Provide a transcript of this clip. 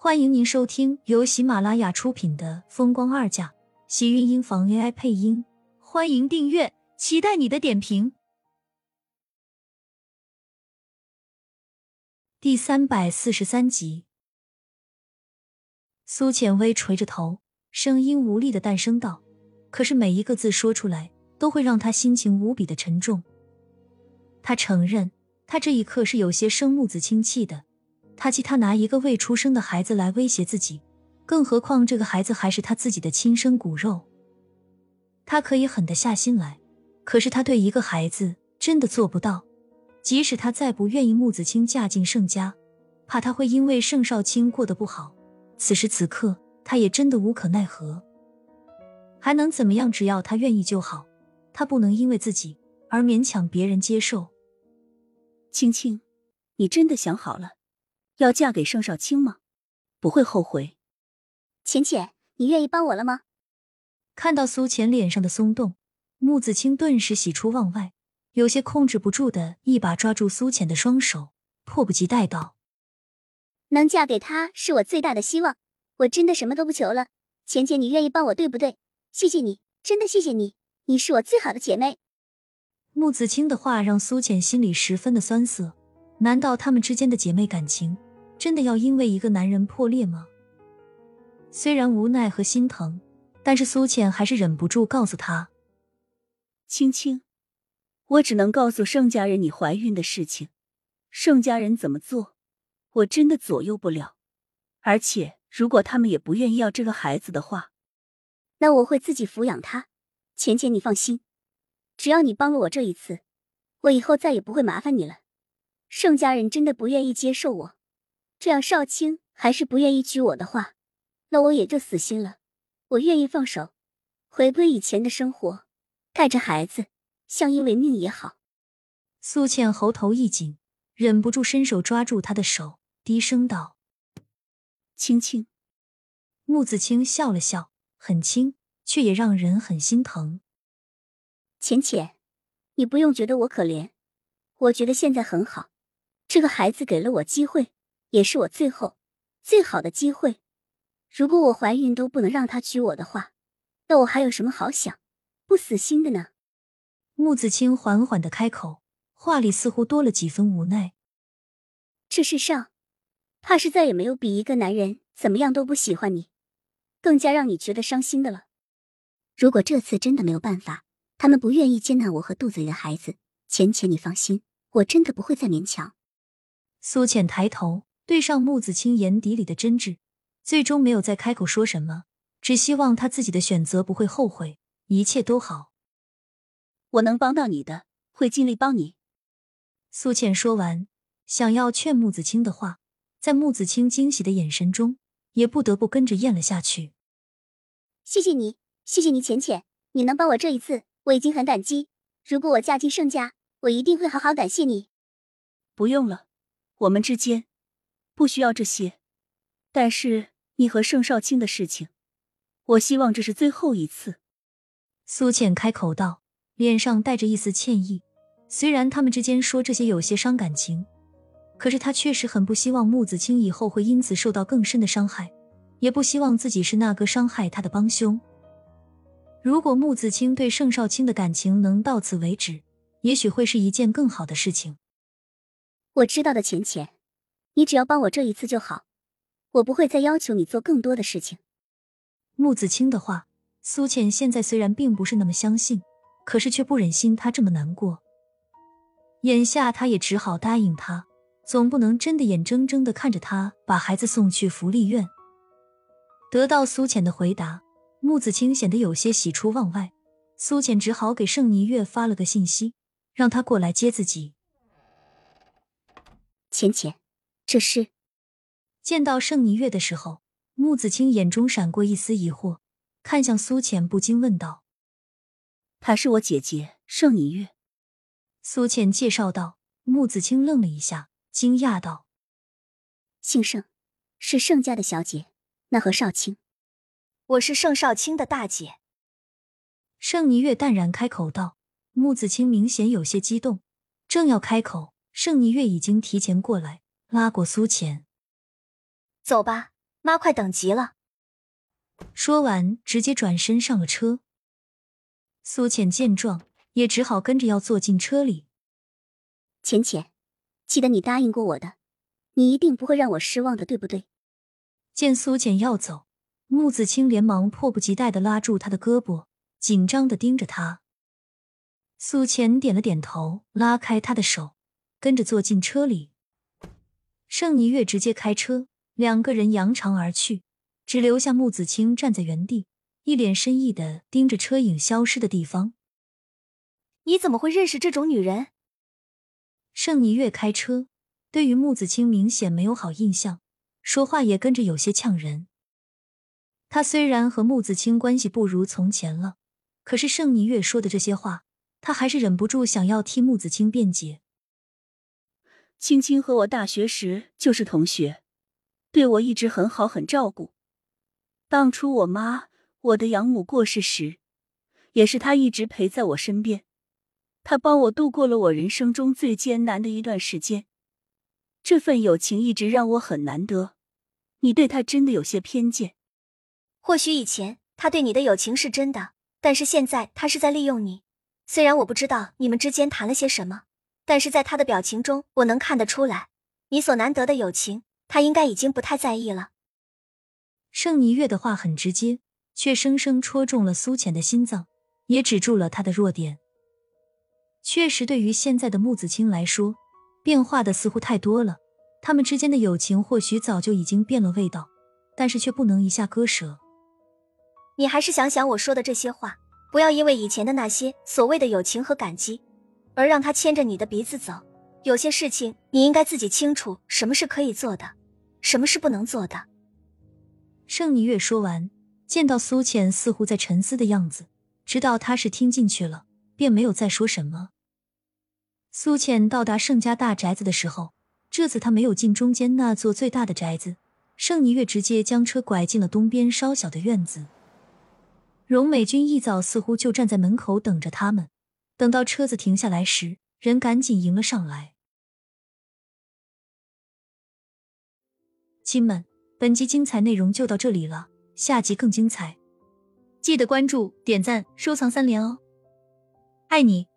欢迎您收听由喜马拉雅出品的《风光二嫁》，喜运音房 AI 配音。欢迎订阅，期待你的点评。第三百四十三集，苏浅微垂着头，声音无力的诞生道：“可是每一个字说出来，都会让他心情无比的沉重。他承认，他这一刻是有些生木子清气的。”他气他拿一个未出生的孩子来威胁自己，更何况这个孩子还是他自己的亲生骨肉。他可以狠得下心来，可是他对一个孩子真的做不到。即使他再不愿意穆子清嫁进盛家，怕他会因为盛少卿过得不好，此时此刻他也真的无可奈何。还能怎么样？只要他愿意就好。他不能因为自己而勉强别人接受。青青，你真的想好了？要嫁给盛少卿吗？不会后悔。浅浅，你愿意帮我了吗？看到苏浅脸上的松动，穆子清顿时喜出望外，有些控制不住的一把抓住苏浅的双手，迫不及待道：“能嫁给他是我最大的希望，我真的什么都不求了。浅浅，你愿意帮我，对不对？谢谢你，真的谢谢你，你是我最好的姐妹。”穆子清的话让苏浅心里十分的酸涩，难道他们之间的姐妹感情？真的要因为一个男人破裂吗？虽然无奈和心疼，但是苏浅还是忍不住告诉他：“青青，我只能告诉盛家人你怀孕的事情，盛家人怎么做，我真的左右不了。而且，如果他们也不愿意要这个孩子的话，那我会自己抚养他。浅浅，你放心，只要你帮了我这一次，我以后再也不会麻烦你了。盛家人真的不愿意接受我。”这样少卿还是不愿意娶我的话，那我也就死心了。我愿意放手，回归以前的生活，带着孩子相依为命也好。苏倩喉头一紧，忍不住伸手抓住他的手，低声道：“青青。”穆子清笑了笑，很轻，却也让人很心疼。浅浅，你不用觉得我可怜，我觉得现在很好，这个孩子给了我机会。也是我最后最好的机会。如果我怀孕都不能让他娶我的话，那我还有什么好想不死心的呢？穆子清缓缓的开口，话里似乎多了几分无奈。这世上，怕是再也没有比一个男人怎么样都不喜欢你，更加让你觉得伤心的了。如果这次真的没有办法，他们不愿意接纳我和肚子里的孩子，浅浅，你放心，我真的不会再勉强。苏浅抬头。对上穆子清眼底里的真挚，最终没有再开口说什么，只希望他自己的选择不会后悔，一切都好。我能帮到你的，会尽力帮你。苏倩说完，想要劝穆子清的话，在穆子清惊喜的眼神中，也不得不跟着咽了下去。谢谢你，谢谢你，浅浅，你能帮我这一次，我已经很感激。如果我嫁进盛家，我一定会好好感谢你。不用了，我们之间。不需要这些，但是你和盛少卿的事情，我希望这是最后一次。苏浅开口道，脸上带着一丝歉意。虽然他们之间说这些有些伤感情，可是他确实很不希望穆子清以后会因此受到更深的伤害，也不希望自己是那个伤害他的帮凶。如果穆子清对盛少卿的感情能到此为止，也许会是一件更好的事情。我知道的，浅浅。你只要帮我这一次就好，我不会再要求你做更多的事情。穆子清的话，苏浅现在虽然并不是那么相信，可是却不忍心他这么难过。眼下他也只好答应他，总不能真的眼睁睁的看着他把孩子送去福利院。得到苏浅的回答，穆子清显得有些喜出望外。苏浅只好给盛霓月发了个信息，让他过来接自己。浅浅。这是见到盛霓月的时候，穆子清眼中闪过一丝疑惑，看向苏浅，不禁问道：“她是我姐姐盛霓月。”苏浅介绍道。穆子清愣了一下，惊讶道：“姓盛，是盛家的小姐，那何少卿，我是盛少卿的大姐。”盛霓月淡然开口道。穆子清明显有些激动，正要开口，盛霓月已经提前过来。拉过苏浅，走吧，妈快等急了。说完，直接转身上了车。苏浅见状，也只好跟着要坐进车里。浅浅，记得你答应过我的，你一定不会让我失望的，对不对？见苏浅要走，穆子清连忙迫不及待的拉住他的胳膊，紧张的盯着他。苏浅点了点头，拉开他的手，跟着坐进车里。盛霓月直接开车，两个人扬长而去，只留下穆子清站在原地，一脸深意的盯着车影消失的地方。你怎么会认识这种女人？盛霓月开车，对于穆子清明显没有好印象，说话也跟着有些呛人。他虽然和穆子清关系不如从前了，可是盛霓月说的这些话。他还是忍不住想要替穆子清辩解。青青和我大学时就是同学，对我一直很好，很照顾。当初我妈，我的养母过世时，也是她一直陪在我身边。她帮我度过了我人生中最艰难的一段时间，这份友情一直让我很难得。你对她真的有些偏见。或许以前她对你的友情是真的，但是现在她是在利用你。虽然我不知道你们之间谈了些什么，但是在他的表情中，我能看得出来，你所难得的友情，他应该已经不太在意了。盛霓月的话很直接，却生生戳中了苏浅的心脏，也止住了他的弱点。确实，对于现在的穆子清来说，变化的似乎太多了。他们之间的友情或许早就已经变了味道，但是却不能一下割舍。你还是想想我说的这些话。不要因为以前的那些所谓的友情和感激，而让他牵着你的鼻子走。有些事情你应该自己清楚，什么是可以做的，什么是不能做的。盛尼月说完，见到苏浅似乎在沉思的样子，知道他是听进去了，便没有再说什么。苏浅到达盛家大宅子的时候，这次他没有进中间那座最大的宅子，盛尼月直接将车拐进了东边稍小的院子。荣美君一早似乎就站在门口等着他们，等到车子停下来时，人赶紧迎了上来。亲们，本集精彩内容就到这里了，下集更精彩，记得关注、点赞、收藏三连哦，爱你！